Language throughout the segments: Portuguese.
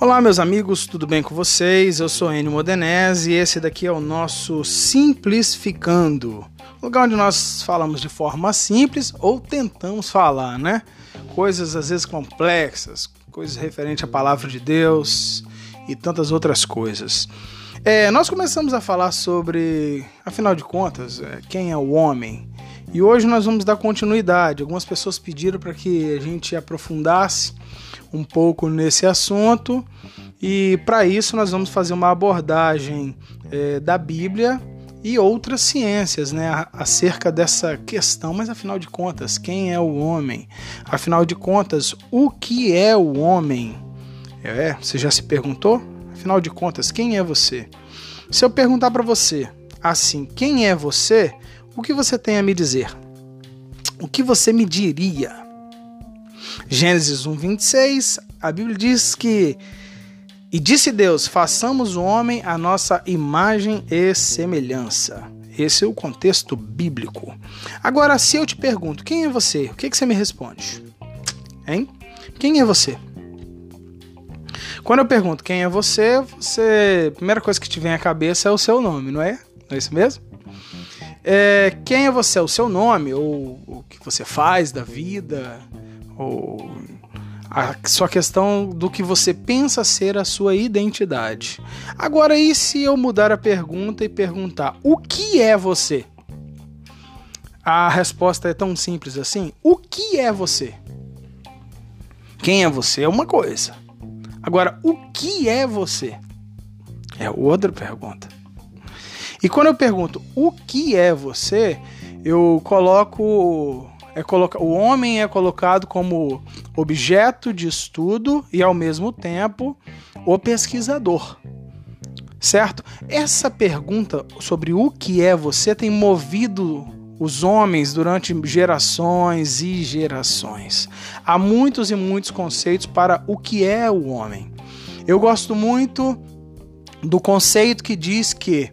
Olá, meus amigos, tudo bem com vocês? Eu sou Enio Modenese e esse daqui é o nosso Simplificando, lugar onde nós falamos de forma simples ou tentamos falar, né? Coisas às vezes complexas, coisas referentes à palavra de Deus e tantas outras coisas. É, nós começamos a falar sobre, afinal de contas, é, quem é o homem. E hoje nós vamos dar continuidade. Algumas pessoas pediram para que a gente aprofundasse um pouco nesse assunto e para isso nós vamos fazer uma abordagem é, da Bíblia e outras ciências, né, acerca dessa questão. Mas afinal de contas, quem é o homem? Afinal de contas, o que é o homem? É, você já se perguntou? Afinal de contas, quem é você? Se eu perguntar para você assim, quem é você? O que você tem a me dizer? O que você me diria? Gênesis 1, 26, a Bíblia diz que. E disse Deus: façamos o homem a nossa imagem e semelhança. Esse é o contexto bíblico. Agora, se eu te pergunto, quem é você? O que, que você me responde? Hein? Quem é você? Quando eu pergunto quem é você, você. A primeira coisa que te vem à cabeça é o seu nome, não é? Não é isso mesmo? É, quem é você? O seu nome, ou o que você faz da vida, ou a sua questão do que você pensa ser a sua identidade. Agora, e se eu mudar a pergunta e perguntar o que é você? A resposta é tão simples assim: o que é você? Quem é você é uma coisa. Agora, o que é você? É outra pergunta. E quando eu pergunto o que é você, eu coloco é coloca, o homem é colocado como objeto de estudo e ao mesmo tempo o pesquisador. Certo? Essa pergunta sobre o que é você tem movido os homens durante gerações e gerações. Há muitos e muitos conceitos para o que é o homem. Eu gosto muito do conceito que diz que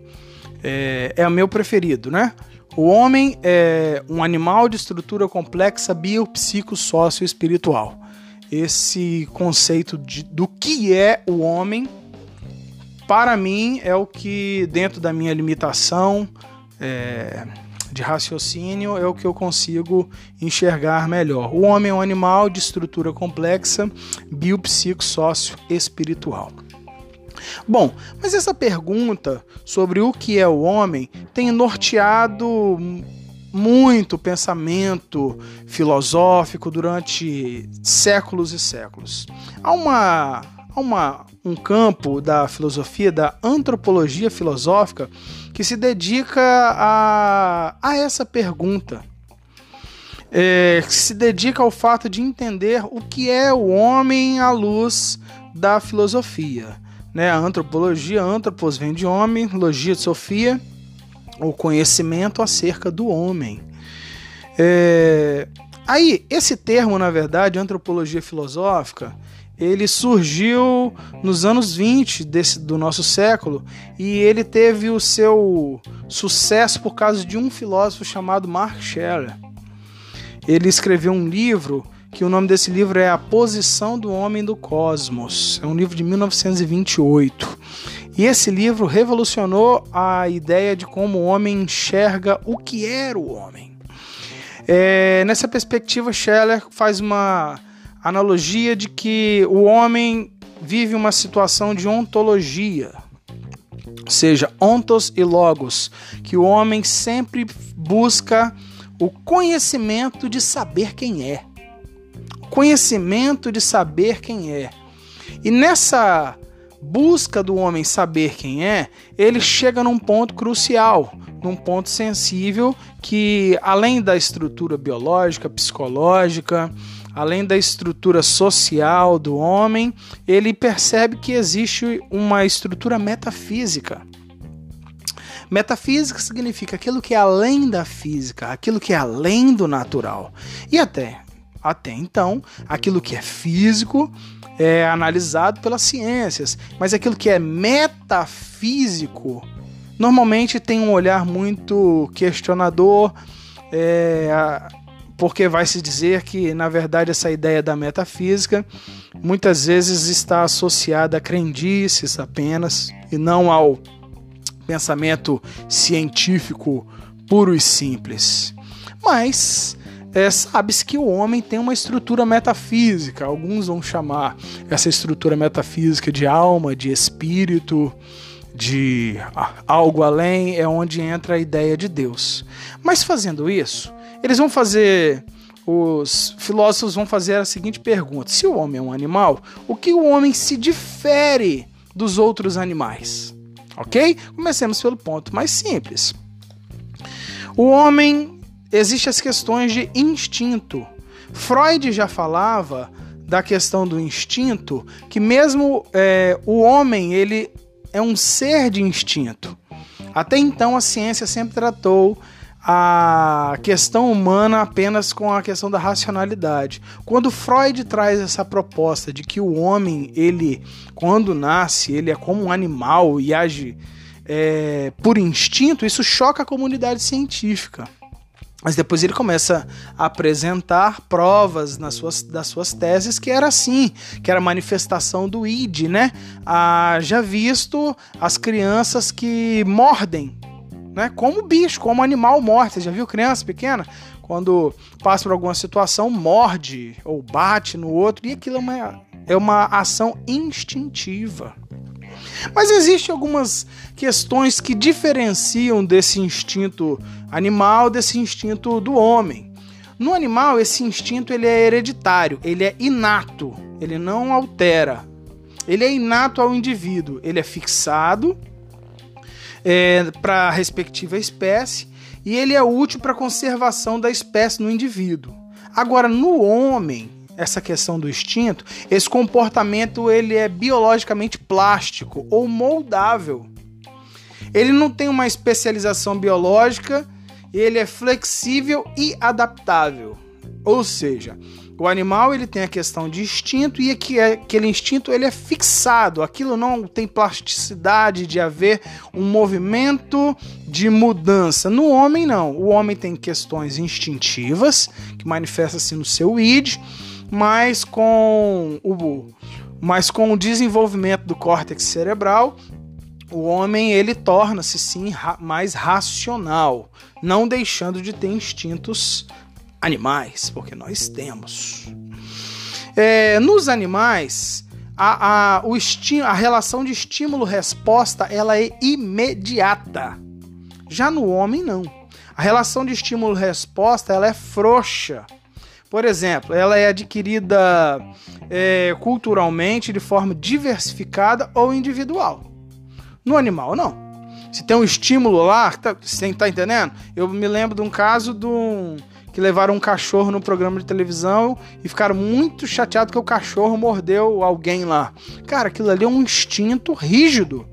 é, é o meu preferido, né? O homem é um animal de estrutura complexa biopsicossócio-espiritual. Esse conceito de, do que é o homem, para mim, é o que, dentro da minha limitação é, de raciocínio, é o que eu consigo enxergar melhor. O homem é um animal de estrutura complexa biopsicossócio-espiritual. Bom, mas essa pergunta sobre o que é o homem tem norteado muito pensamento filosófico durante séculos e séculos. Há uma, há uma, um campo da filosofia, da antropologia filosófica, que se dedica a, a essa pergunta. É, que se dedica ao fato de entender o que é o homem à luz da filosofia né? A antropologia, antropos vem de homem, logia de Sofia, o conhecimento acerca do homem. É... Aí, esse termo, na verdade, antropologia filosófica, ele surgiu nos anos 20 desse, do nosso século e ele teve o seu sucesso por causa de um filósofo chamado Mark Scheller. Ele escreveu um livro que o nome desse livro é A Posição do Homem do Cosmos. É um livro de 1928. E esse livro revolucionou a ideia de como o homem enxerga o que era o homem. É, nessa perspectiva, Scheller faz uma analogia de que o homem vive uma situação de ontologia, seja, ontos e logos, que o homem sempre busca o conhecimento de saber quem é conhecimento de saber quem é. E nessa busca do homem saber quem é, ele chega num ponto crucial, num ponto sensível que, além da estrutura biológica, psicológica, além da estrutura social do homem, ele percebe que existe uma estrutura metafísica. Metafísica significa aquilo que é além da física, aquilo que é além do natural. E até até então, aquilo que é físico é analisado pelas ciências, mas aquilo que é metafísico normalmente tem um olhar muito questionador, é, porque vai se dizer que, na verdade, essa ideia da metafísica muitas vezes está associada a crendices apenas e não ao pensamento científico puro e simples. Mas é, sabe-se que o homem tem uma estrutura metafísica, alguns vão chamar essa estrutura metafísica de alma, de espírito, de algo além, é onde entra a ideia de Deus. Mas fazendo isso, eles vão fazer. Os filósofos vão fazer a seguinte pergunta: se o homem é um animal, o que o homem se difere dos outros animais? Ok? Comecemos pelo ponto mais simples. O homem existe as questões de instinto. Freud já falava da questão do instinto que mesmo é, o homem ele é um ser de instinto. Até então a ciência sempre tratou a questão humana apenas com a questão da racionalidade. Quando Freud traz essa proposta de que o homem, ele, quando nasce, ele é como um animal e age é, por instinto, isso choca a comunidade científica. Mas depois ele começa a apresentar provas nas suas, das suas teses que era assim, que era manifestação do id, né? Ah, já visto as crianças que mordem, né? Como bicho, como animal morte. Você já viu criança pequena? Quando passa por alguma situação, morde ou bate no outro, e aquilo é uma, é uma ação instintiva. Mas existem algumas questões que diferenciam desse instinto animal desse instinto do homem. No animal, esse instinto ele é hereditário, ele é inato, ele não altera. Ele é inato ao indivíduo, ele é fixado é, para a respectiva espécie e ele é útil para a conservação da espécie no indivíduo. Agora, no homem, essa questão do instinto, esse comportamento ele é biologicamente plástico ou moldável. Ele não tem uma especialização biológica, ele é flexível e adaptável. Ou seja, o animal ele tem a questão de instinto e aquele instinto ele é fixado. Aquilo não tem plasticidade de haver um movimento de mudança. No homem não. O homem tem questões instintivas que manifestam-se no seu id mas com o mas com o desenvolvimento do córtex cerebral, o homem ele torna-se sim ra mais racional, não deixando de ter instintos animais, porque nós temos. É, nos animais, a, a, o a relação de estímulo-resposta ela é imediata. Já no homem, não. A relação de estímulo-resposta ela é frouxa. Por exemplo, ela é adquirida é, culturalmente de forma diversificada ou individual. No animal, não. Se tem um estímulo lá, tá, você tá entendendo? Eu me lembro de um caso de um, que levaram um cachorro no programa de televisão e ficaram muito chateados que o cachorro mordeu alguém lá. Cara, aquilo ali é um instinto rígido.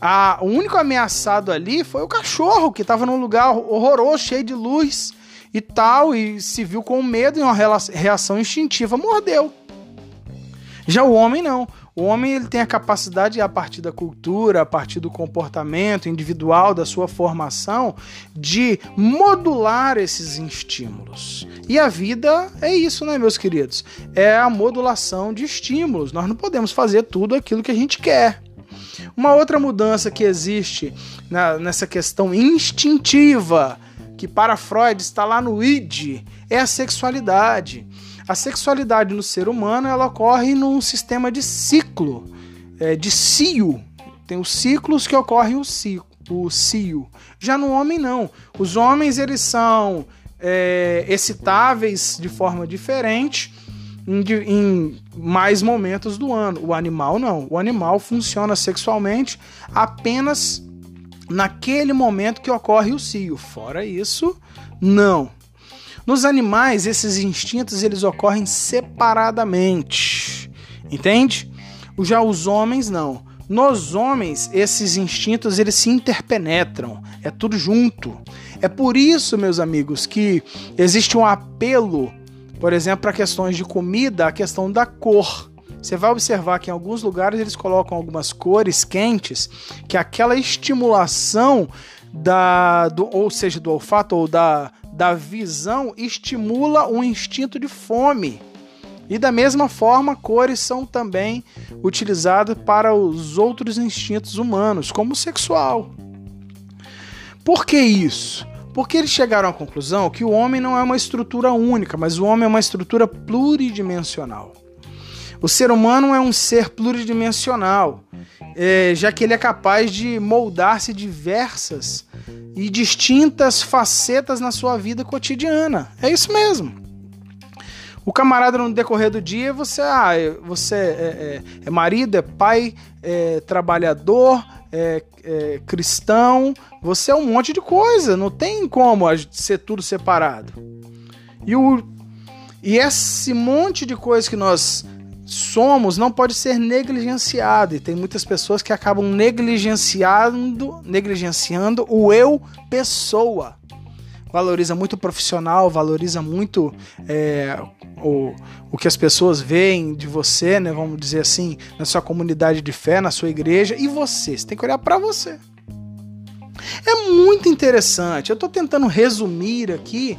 A, o único ameaçado ali foi o cachorro, que estava num lugar horroroso, cheio de luz e tal, e se viu com medo e uma reação instintiva, mordeu. Já o homem não. O homem ele tem a capacidade, a partir da cultura, a partir do comportamento individual, da sua formação, de modular esses estímulos. E a vida é isso, né, meus queridos? É a modulação de estímulos. Nós não podemos fazer tudo aquilo que a gente quer. Uma outra mudança que existe na, nessa questão instintiva que para Freud está lá no id, é a sexualidade. A sexualidade no ser humano ela ocorre num sistema de ciclo, é, de cio. Tem os ciclos que ocorrem o ciclo, o cio. Já no homem não. Os homens eles são é, excitáveis de forma diferente em, em, mais momentos do ano. O animal não. O animal funciona sexualmente apenas naquele momento que ocorre o cio. Fora isso, não. Nos animais, esses instintos eles ocorrem separadamente. Entende? Já os homens não. Nos homens, esses instintos eles se interpenetram, é tudo junto. É por isso, meus amigos, que existe um apelo, por exemplo, para questões de comida, a questão da cor. Você vai observar que em alguns lugares eles colocam algumas cores quentes, que aquela estimulação da, do, ou seja, do olfato ou da, da visão estimula o instinto de fome. E da mesma forma, cores são também utilizadas para os outros instintos humanos, como o sexual. Por que isso? Porque eles chegaram à conclusão que o homem não é uma estrutura única, mas o homem é uma estrutura pluridimensional. O ser humano é um ser pluridimensional, é, já que ele é capaz de moldar-se diversas e distintas facetas na sua vida cotidiana. É isso mesmo. O camarada no decorrer do dia, você, ah, você é, é, é marido, é pai, é trabalhador, é, é, cristão, você é um monte de coisa, não tem como ser tudo separado. E, o, e esse monte de coisa que nós somos não pode ser negligenciado. E tem muitas pessoas que acabam negligenciando, negligenciando o eu pessoa valoriza muito o profissional, valoriza muito é, o, o que as pessoas veem de você, né? Vamos dizer assim, na sua comunidade de fé, na sua igreja, e você. Você tem que olhar para você. É muito interessante. Eu estou tentando resumir aqui,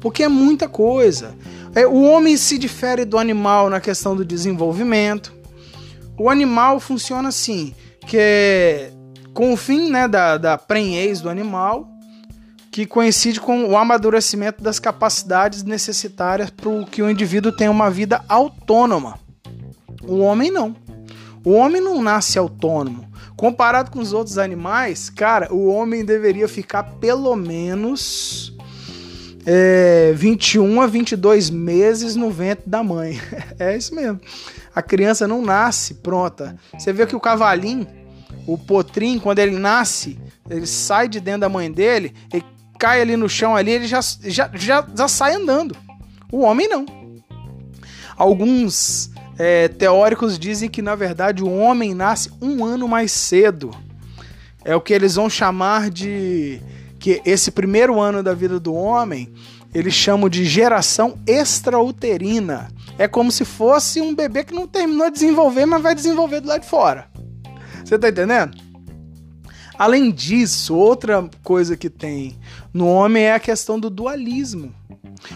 porque é muita coisa. É, o homem se difere do animal na questão do desenvolvimento. O animal funciona assim, que é com o fim né, da, da prenhez do animal, que coincide com o amadurecimento das capacidades necessárias para que o indivíduo tenha uma vida autônoma. O homem não. O homem não nasce autônomo. Comparado com os outros animais, cara, o homem deveria ficar pelo menos é, 21 a 22 meses no ventre da mãe. É isso mesmo. A criança não nasce pronta. Você vê que o cavalinho, o potrinho, quando ele nasce, ele sai de dentro da mãe dele, ele cai ali no chão ali, ele já, já, já, já sai andando. O homem não. Alguns é, teóricos dizem que, na verdade, o homem nasce um ano mais cedo. É o que eles vão chamar de. Que esse primeiro ano da vida do homem eles chamam de geração extrauterina. É como se fosse um bebê que não terminou de desenvolver, mas vai desenvolver do lado de fora. Você tá entendendo? Além disso, outra coisa que tem no homem é a questão do dualismo.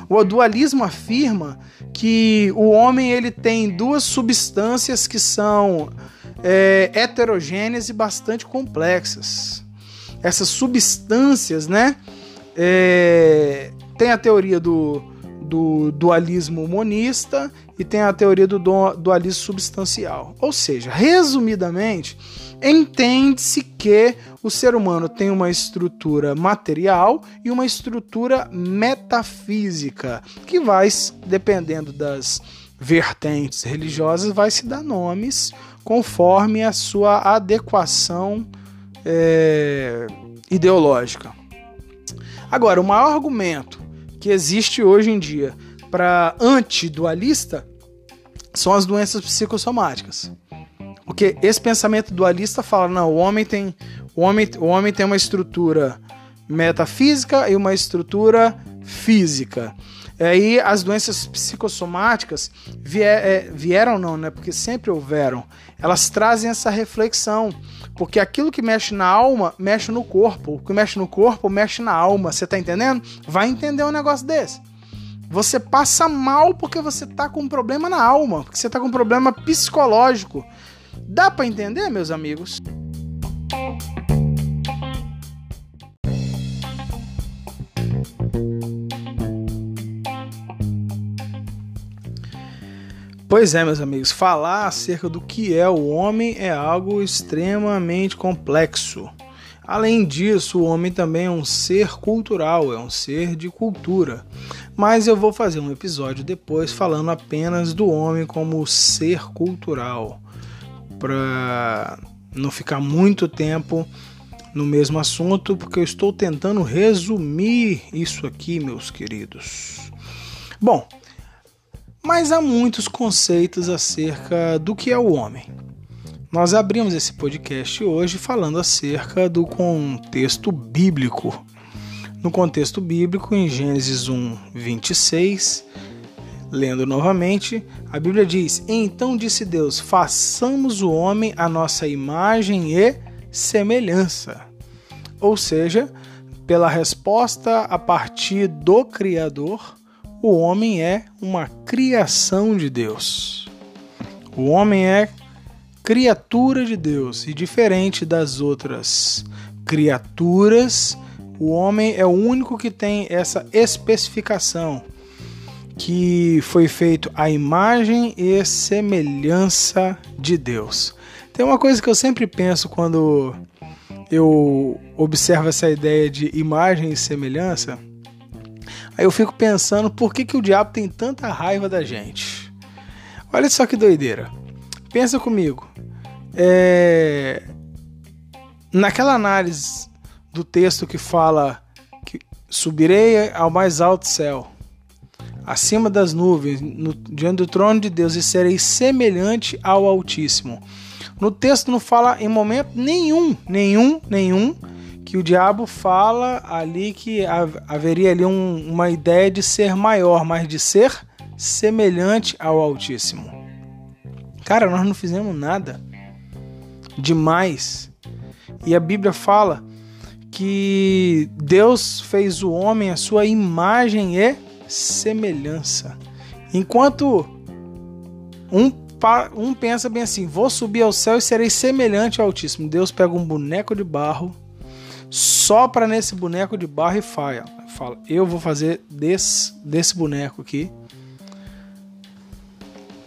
O dualismo afirma que o homem ele tem duas substâncias que são é, heterogêneas e bastante complexas. Essas substâncias, né? É, tem a teoria do, do dualismo monista e tem a teoria do dualismo substancial. Ou seja, resumidamente, entende-se que o ser humano tem uma estrutura material e uma estrutura metafísica, que vai, dependendo das vertentes religiosas, vai se dar nomes conforme a sua adequação é, ideológica. Agora, o maior argumento que existe hoje em dia para antidualista são as doenças psicossomáticas. Porque esse pensamento dualista fala, não, o homem tem, o homem, o homem tem uma estrutura metafísica e uma estrutura física. Aí as doenças psicossomáticas vier, é, vieram não, né? Porque sempre houveram. Elas trazem essa reflexão, porque aquilo que mexe na alma mexe no corpo, o que mexe no corpo mexe na alma. Você tá entendendo? Vai entender um negócio desse. Você passa mal porque você tá com um problema na alma, porque você tá com um problema psicológico. Dá para entender, meus amigos? Pois é, meus amigos, falar acerca do que é o homem é algo extremamente complexo. Além disso, o homem também é um ser cultural, é um ser de cultura. Mas eu vou fazer um episódio depois falando apenas do homem como ser cultural para não ficar muito tempo no mesmo assunto, porque eu estou tentando resumir isso aqui, meus queridos. Bom, mas há muitos conceitos acerca do que é o homem. Nós abrimos esse podcast hoje falando acerca do contexto bíblico. No contexto bíblico, em Gênesis 1, 26, Lendo novamente, a Bíblia diz: Então disse Deus: façamos o homem a nossa imagem e semelhança. Ou seja, pela resposta a partir do Criador, o homem é uma criação de Deus. O homem é criatura de Deus e diferente das outras criaturas, o homem é o único que tem essa especificação que foi feito a imagem e semelhança de Deus. Tem uma coisa que eu sempre penso quando eu observo essa ideia de imagem e semelhança. Aí eu fico pensando por que, que o diabo tem tanta raiva da gente. Olha só que doideira. Pensa comigo. É... Naquela análise do texto que fala que subirei ao mais alto céu, acima das nuvens, no, diante do trono de Deus, e serei semelhante ao Altíssimo. No texto não fala em momento nenhum, nenhum, nenhum, que o diabo fala ali que haveria ali um, uma ideia de ser maior, mas de ser semelhante ao Altíssimo. Cara, nós não fizemos nada demais. E a Bíblia fala que Deus fez o homem a sua imagem e semelhança. Enquanto um, um pensa bem assim: vou subir ao céu e serei semelhante ao Altíssimo. Deus pega um boneco de barro, sopra nesse boneco de barro e fala: fala eu vou fazer desse, desse boneco aqui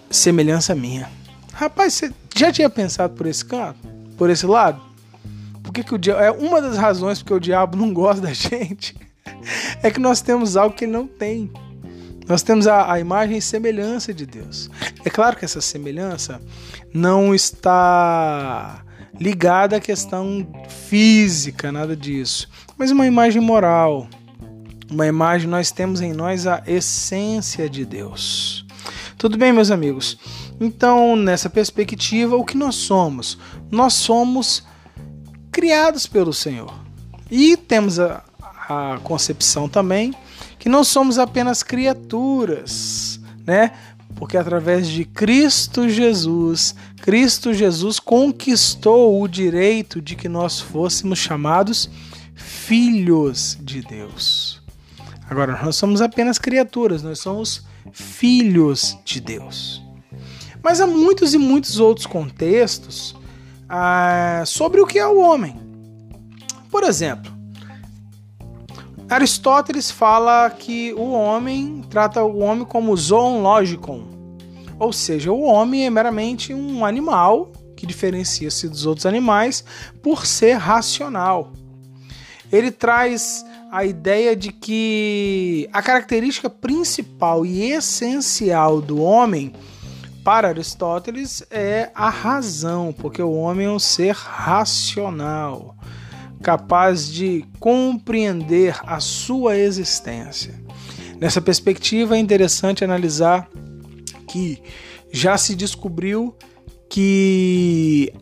semelhança minha. Rapaz, você já tinha pensado por esse canto? Por esse lado? Por que, que o diabo. É uma das razões porque o diabo não gosta da gente. É que nós temos algo que ele não tem. Nós temos a, a imagem e semelhança de Deus. É claro que essa semelhança não está ligada à questão física, nada disso, mas uma imagem moral. Uma imagem, nós temos em nós a essência de Deus. Tudo bem, meus amigos? Então, nessa perspectiva, o que nós somos? Nós somos criados pelo Senhor. E temos a, a concepção também que não somos apenas criaturas, né? Porque através de Cristo Jesus, Cristo Jesus conquistou o direito de que nós fôssemos chamados filhos de Deus. Agora, nós somos apenas criaturas, nós somos filhos de Deus. Mas há muitos e muitos outros contextos ah, sobre o que é o homem. Por exemplo, Aristóteles fala que o homem trata o homem como zoon ou seja, o homem é meramente um animal que diferencia-se dos outros animais por ser racional. Ele traz a ideia de que a característica principal e essencial do homem para Aristóteles é a razão, porque o homem é um ser racional, capaz de compreender a sua existência. Nessa perspectiva é interessante analisar que já se descobriu que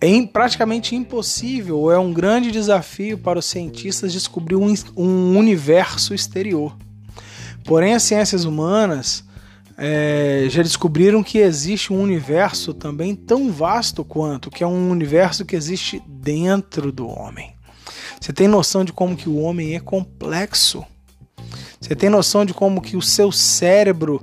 é praticamente impossível, ou é um grande desafio para os cientistas descobrir um, universo exterior. Porém, as ciências humanas é, já descobriram que existe um universo também tão vasto quanto, que é um universo que existe dentro do homem. Você tem noção de como que o homem é complexo? Você tem noção de como que o seu cérebro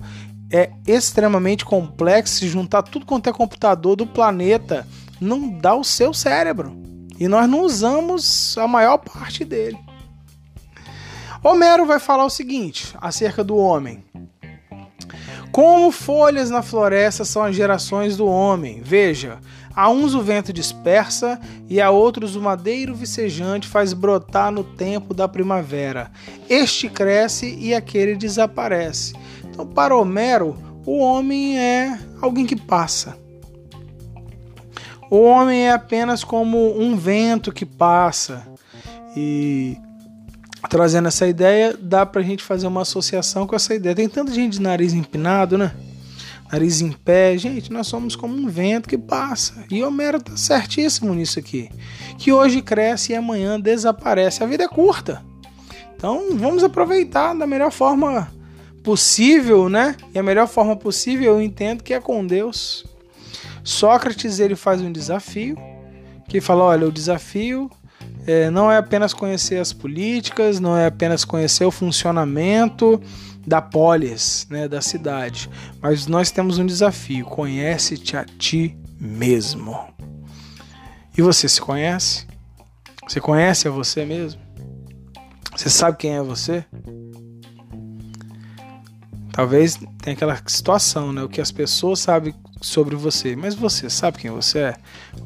é extremamente complexo se juntar tudo quanto é computador do planeta não dá o seu cérebro. E nós não usamos a maior parte dele. Homero vai falar o seguinte acerca do homem. Como folhas na floresta são as gerações do homem. Veja, a uns o vento dispersa e a outros o madeiro vicejante faz brotar no tempo da primavera. Este cresce e aquele desaparece. Então, para Homero, o homem é alguém que passa. O homem é apenas como um vento que passa. E trazendo essa ideia, dá pra gente fazer uma associação com essa ideia. Tem tanta gente de nariz empinado, né? Nariz em pé. Gente, nós somos como um vento que passa. E Homero tá certíssimo nisso aqui. Que hoje cresce e amanhã desaparece. A vida é curta. Então vamos aproveitar da melhor forma possível, né? E a melhor forma possível eu entendo que é com Deus. Sócrates ele faz um desafio que fala: olha, o desafio é, não é apenas conhecer as políticas, não é apenas conhecer o funcionamento da polis, né, da cidade, mas nós temos um desafio: conhece-te a ti mesmo. E você se conhece? Você conhece a você mesmo? Você sabe quem é você? Talvez tenha aquela situação, né? O que as pessoas sabem sobre você, mas você sabe quem você é?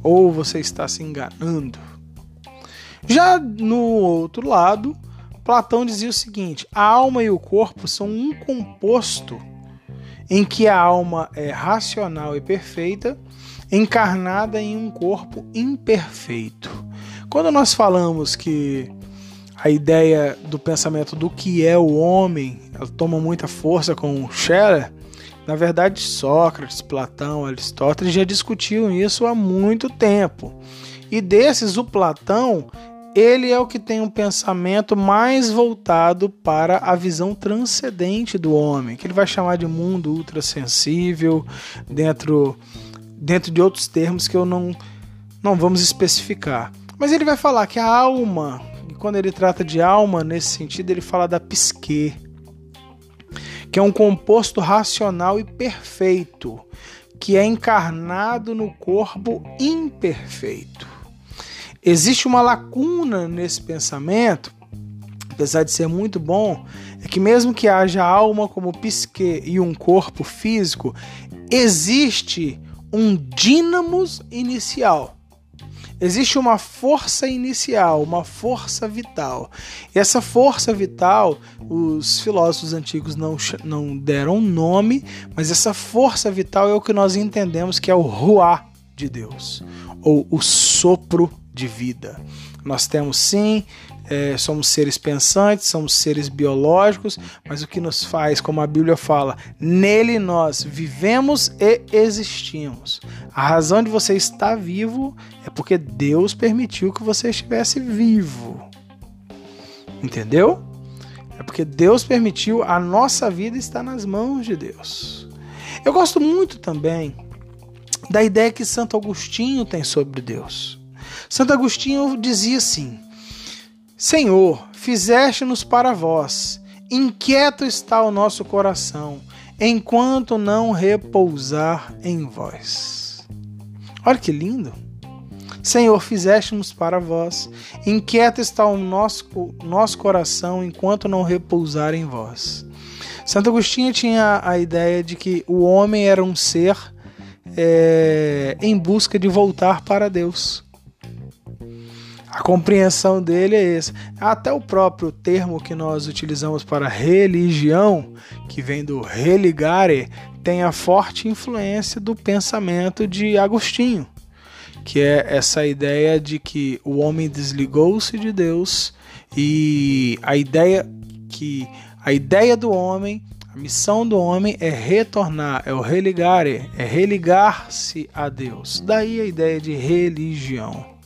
Ou você está se enganando? Já no outro lado, Platão dizia o seguinte: a alma e o corpo são um composto em que a alma é racional e perfeita, encarnada em um corpo imperfeito. Quando nós falamos que a ideia do pensamento do que é o homem, toma muita força com Scheller. Na verdade, Sócrates, Platão, Aristóteles já discutiam isso há muito tempo. E desses, o Platão, ele é o que tem um pensamento mais voltado para a visão transcendente do homem, que ele vai chamar de mundo ultrassensível, dentro, dentro de outros termos que eu não, não vamos especificar. Mas ele vai falar que a alma quando ele trata de alma, nesse sentido, ele fala da psique, que é um composto racional e perfeito, que é encarnado no corpo imperfeito. Existe uma lacuna nesse pensamento, apesar de ser muito bom, é que mesmo que haja alma como psique e um corpo físico, existe um dínamos inicial Existe uma força inicial, uma força vital. E essa força vital, os filósofos antigos não, não deram nome, mas essa força vital é o que nós entendemos que é o ruá de Deus, ou o sopro de vida. Nós temos sim é, somos seres pensantes, somos seres biológicos, mas o que nos faz, como a Bíblia fala, nele nós vivemos e existimos. A razão de você estar vivo é porque Deus permitiu que você estivesse vivo. Entendeu? É porque Deus permitiu a nossa vida estar nas mãos de Deus. Eu gosto muito também da ideia que Santo Agostinho tem sobre Deus. Santo Agostinho dizia assim: Senhor, fizeste-nos para vós, inquieto está o nosso coração, enquanto não repousar em vós. Olha que lindo! Senhor, fizeste-nos para vós, inquieto está o nosso, nosso coração enquanto não repousar em vós. Santo Agostinho tinha a ideia de que o homem era um ser é, em busca de voltar para Deus. A compreensão dele é essa. Até o próprio termo que nós utilizamos para religião, que vem do religare, tem a forte influência do pensamento de Agostinho, que é essa ideia de que o homem desligou-se de Deus e a ideia que a ideia do homem, a missão do homem é retornar, é o religare, é religar-se a Deus. Daí a ideia de religião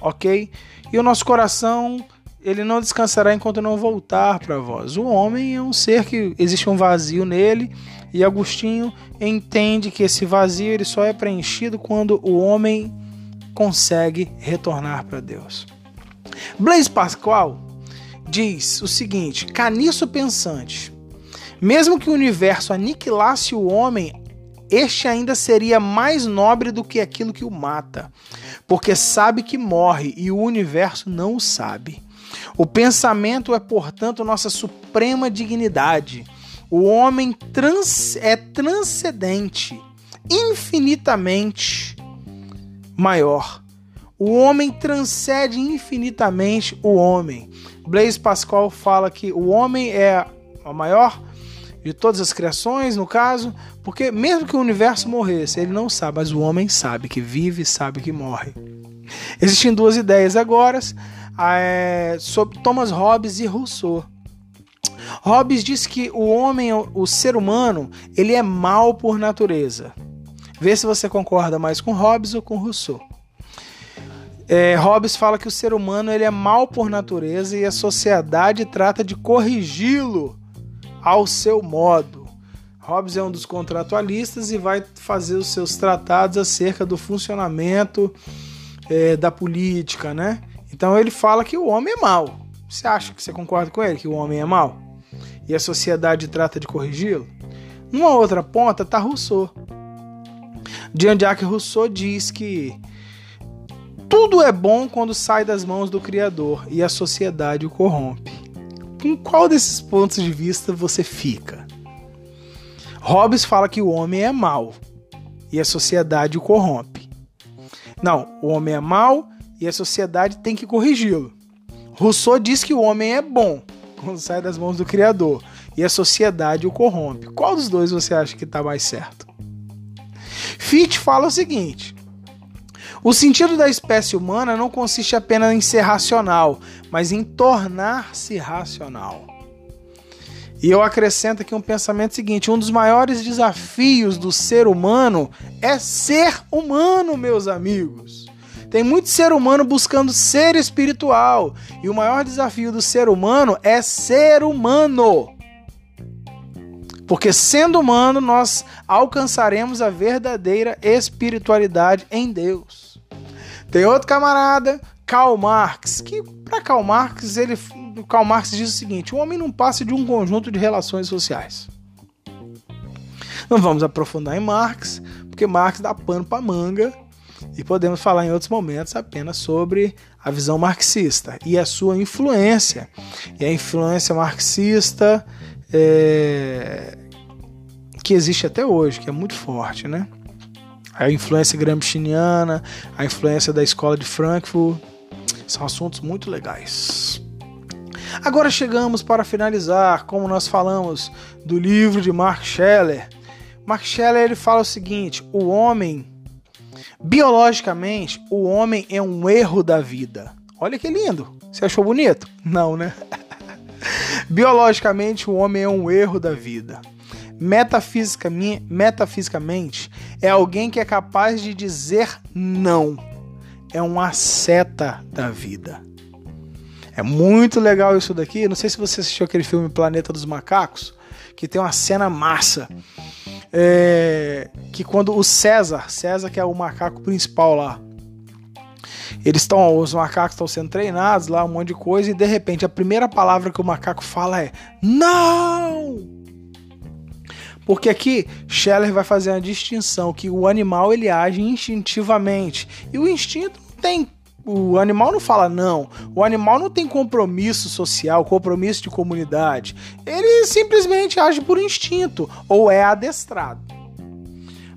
ok? E o nosso coração ele não descansará enquanto não voltar para vós. O homem é um ser que existe um vazio nele e Agostinho entende que esse vazio ele só é preenchido quando o homem consegue retornar para Deus. Blaise Pascal diz o seguinte: caniço pensante. Mesmo que o universo aniquilasse o homem, este ainda seria mais nobre do que aquilo que o mata, porque sabe que morre e o universo não o sabe. O pensamento é, portanto, nossa suprema dignidade. O homem trans é transcendente, infinitamente maior. O homem transcende infinitamente o homem. Blaise Pascal fala que o homem é a maior de todas as criações, no caso, porque mesmo que o universo morresse, ele não sabe, mas o homem sabe que vive, sabe que morre. Existem duas ideias agora é, sobre Thomas Hobbes e Rousseau. Hobbes diz que o homem, o ser humano, ele é mal por natureza. Vê se você concorda mais com Hobbes ou com Rousseau. É, Hobbes fala que o ser humano ele é mal por natureza e a sociedade trata de corrigi-lo ao seu modo. Hobbes é um dos contratualistas e vai fazer os seus tratados acerca do funcionamento é, da política, né? Então ele fala que o homem é mau. Você acha que você concorda com ele que o homem é mau? E a sociedade trata de corrigi-lo? Numa outra ponta está Rousseau. Jean-Jacques Rousseau diz que tudo é bom quando sai das mãos do Criador e a sociedade o corrompe. Com qual desses pontos de vista você fica? Hobbes fala que o homem é mau e a sociedade o corrompe. Não, o homem é mau e a sociedade tem que corrigi-lo. Rousseau diz que o homem é bom quando sai das mãos do Criador e a sociedade o corrompe. Qual dos dois você acha que está mais certo? Fichte fala o seguinte: o sentido da espécie humana não consiste apenas em ser racional, mas em tornar-se racional. E eu acrescento aqui um pensamento seguinte: um dos maiores desafios do ser humano é ser humano, meus amigos. Tem muito ser humano buscando ser espiritual, e o maior desafio do ser humano é ser humano. Porque sendo humano, nós alcançaremos a verdadeira espiritualidade em Deus. Tem outro camarada, Karl Marx, que para Karl Marx, ele Karl Marx diz o seguinte: o homem não passa de um conjunto de relações sociais. Não vamos aprofundar em Marx, porque Marx dá pano para manga e podemos falar em outros momentos apenas sobre a visão marxista e a sua influência. E a influência marxista é, que existe até hoje, que é muito forte, né? A influência gramsciana, a influência da escola de Frankfurt, são assuntos muito legais. Agora chegamos para finalizar, como nós falamos do livro de Mark Scheller. Mark Scheller ele fala o seguinte: o homem, biologicamente, o homem é um erro da vida. Olha que lindo. Você achou bonito? Não, né? Biologicamente, o homem é um erro da vida. Metafisicamente, metafisicamente, é alguém que é capaz de dizer não. É um asceta da vida. É muito legal isso daqui. Não sei se você assistiu aquele filme Planeta dos Macacos, que tem uma cena massa. É, que quando o César, César que é o macaco principal lá, eles estão, os macacos estão sendo treinados lá, um monte de coisa, e de repente a primeira palavra que o macaco fala é não! Porque aqui Scheller vai fazer uma distinção que o animal ele age instintivamente e o instinto não tem o animal não fala não. O animal não tem compromisso social, compromisso de comunidade. Ele simplesmente age por instinto ou é adestrado.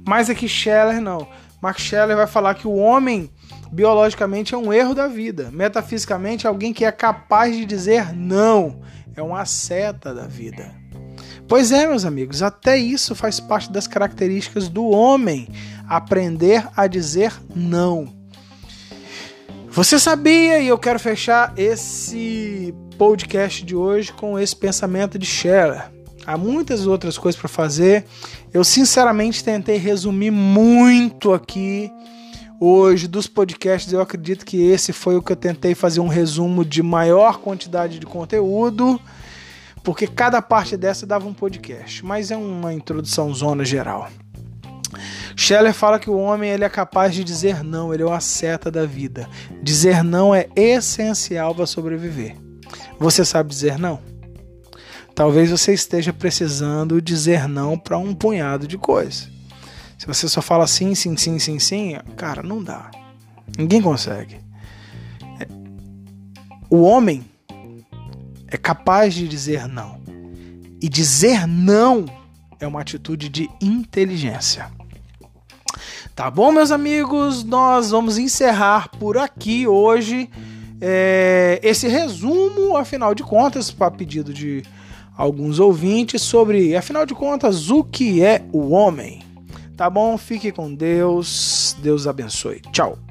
Mas aqui Scheller não. Max Scheller vai falar que o homem biologicamente é um erro da vida. Metafisicamente alguém que é capaz de dizer não. É uma seta da vida. Pois é, meus amigos, até isso faz parte das características do homem, aprender a dizer não. Você sabia, e eu quero fechar esse podcast de hoje com esse pensamento de Scheller. Há muitas outras coisas para fazer. Eu sinceramente tentei resumir muito aqui hoje dos podcasts. Eu acredito que esse foi o que eu tentei fazer um resumo de maior quantidade de conteúdo, porque cada parte dessa dava um podcast, mas é uma introdução zona geral. Scheller fala que o homem ele é capaz de dizer não, ele é uma seta da vida. Dizer não é essencial para sobreviver. Você sabe dizer não? Talvez você esteja precisando dizer não para um punhado de coisas. Se você só fala sim, sim, sim, sim, sim, cara, não dá. Ninguém consegue. O homem é capaz de dizer não. E dizer não é uma atitude de inteligência. Tá bom, meus amigos? Nós vamos encerrar por aqui hoje é, esse resumo, afinal de contas, para pedido de alguns ouvintes, sobre, afinal de contas, o que é o homem. Tá bom? Fique com Deus. Deus abençoe. Tchau.